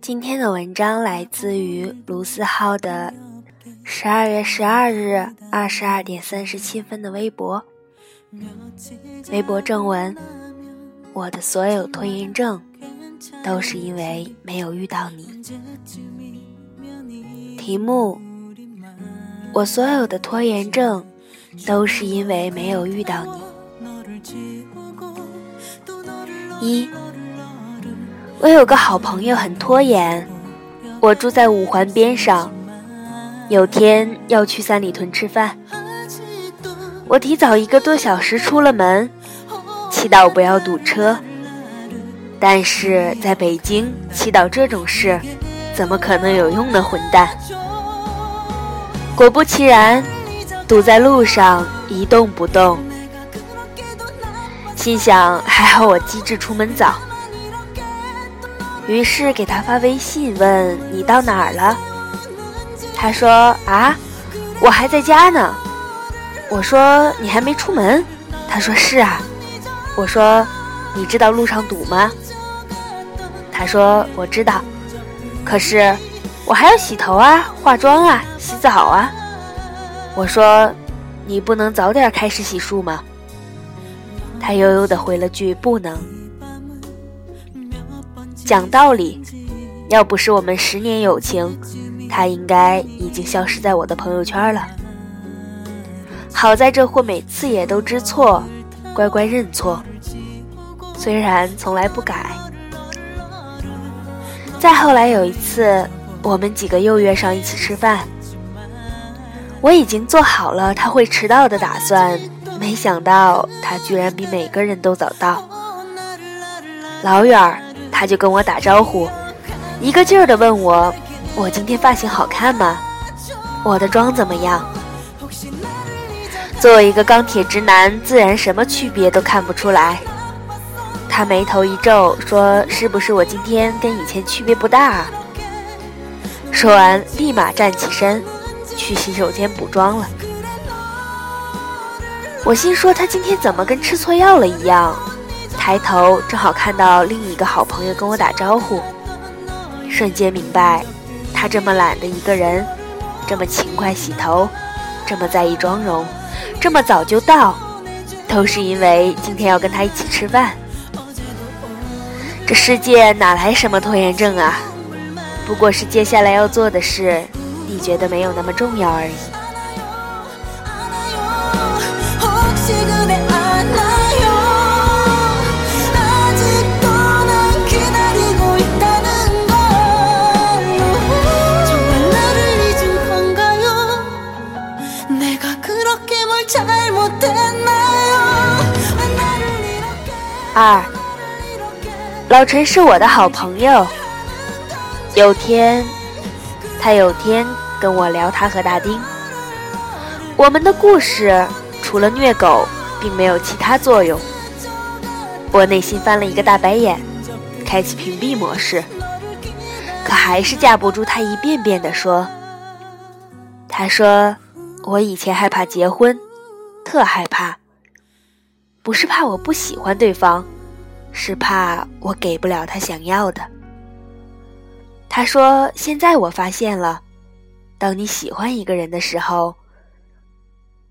今天的文章来自于卢思浩的十二月十二日二十二点三十七分的微博。微博正文：我的所有拖延症都是因为没有遇到你。题目：我所有的拖延症都是因为没有遇到你。一，我有个好朋友很拖延。我住在五环边上，有天要去三里屯吃饭，我提早一个多小时出了门，祈祷不要堵车。但是在北京祈祷这种事，怎么可能有用呢？混蛋！果不其然，堵在路上一动不动。心想还好我机智出门早，于是给他发微信问你到哪儿了。他说啊，我还在家呢。我说你还没出门。他说是啊。我说你知道路上堵吗？他说我知道，可是我还要洗头啊、化妆啊、洗澡啊。我说你不能早点开始洗漱吗？他悠悠地回了句：“不能。”讲道理，要不是我们十年友情，他应该已经消失在我的朋友圈了。好在这货每次也都知错，乖乖认错，虽然从来不改。再后来有一次，我们几个又约上一起吃饭，我已经做好了他会迟到的打算。没想到他居然比每个人都早到，老远儿他就跟我打招呼，一个劲儿的问我：“我今天发型好看吗？我的妆怎么样？”作为一个钢铁直男，自然什么区别都看不出来。他眉头一皱，说：“是不是我今天跟以前区别不大？”啊说完，立马站起身，去洗手间补妆了。我心说他今天怎么跟吃错药了一样，抬头正好看到另一个好朋友跟我打招呼，瞬间明白，他这么懒的一个人，这么勤快洗头，这么在意妆容，这么早就到，都是因为今天要跟他一起吃饭。这世界哪来什么拖延症啊？不过是接下来要做的事，你觉得没有那么重要而已。老陈是我的好朋友。有天，他有天跟我聊他和大丁，我们的故事除了虐狗，并没有其他作用。我内心翻了一个大白眼，开启屏蔽模式，可还是架不住他一遍遍的说。他说我以前害怕结婚，特害怕。不是怕我不喜欢对方，是怕我给不了他想要的。他说：“现在我发现了，当你喜欢一个人的时候，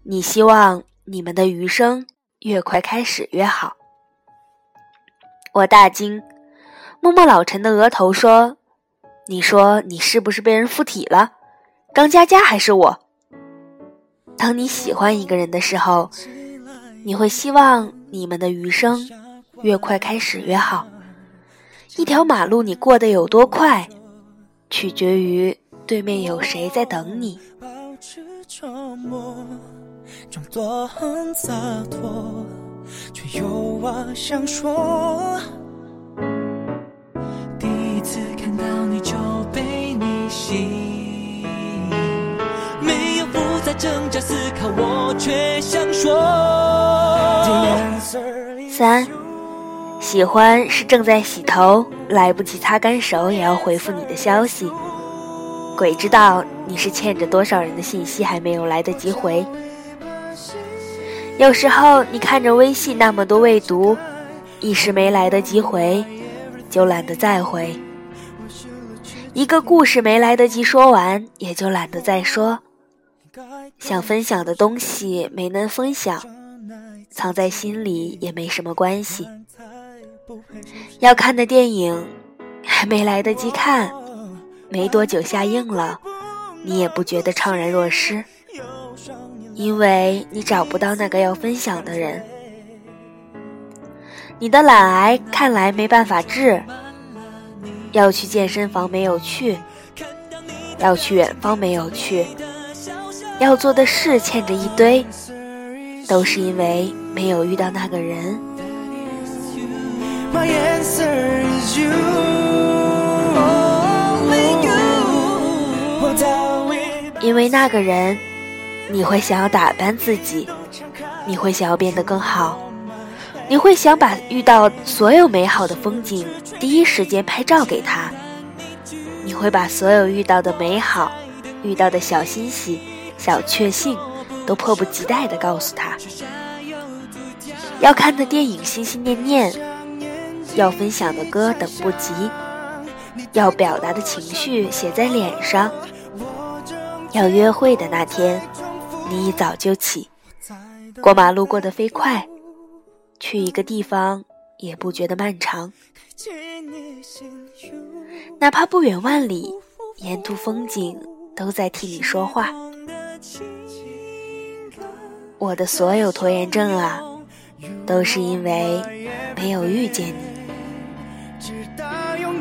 你希望你们的余生越快开始越好。”我大惊，摸摸老陈的额头说：“你说你是不是被人附体了？刚佳佳还是我？当你喜欢一个人的时候。”你会希望你们的余生越快开始越好。一条马路你过得有多快，取决于对面有谁在等你。第一次看到你就被你吸引，没有不再挣扎思考，我却想说。三，喜欢是正在洗头，来不及擦干手也要回复你的消息。鬼知道你是欠着多少人的信息还没有来得及回。有时候你看着微信那么多未读，一时没来得及回，就懒得再回；一个故事没来得及说完，也就懒得再说。想分享的东西没能分享，藏在心里也没什么关系。要看的电影还没来得及看，没多久下映了，你也不觉得怅然若失。因为你找不到那个要分享的人，你的懒癌看来没办法治。要去健身房没有去，要去远方没有去，要做的事欠着一堆，都是因为没有遇到那个人。My answers you 因为那个人。你会想要打扮自己，你会想要变得更好，你会想把遇到所有美好的风景第一时间拍照给他，你会把所有遇到的美好、遇到的小欣喜、小确幸都迫不及待地告诉他。要看的电影心心念念，要分享的歌等不及，要表达的情绪写在脸上，要约会的那天。你一早就起，过马路过得飞快，去一个地方也不觉得漫长。哪怕不远万里，沿途风景都在替你说话。我的所有拖延症啊，都是因为没有遇见你。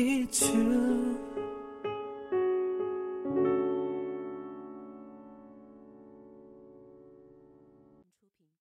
it's you.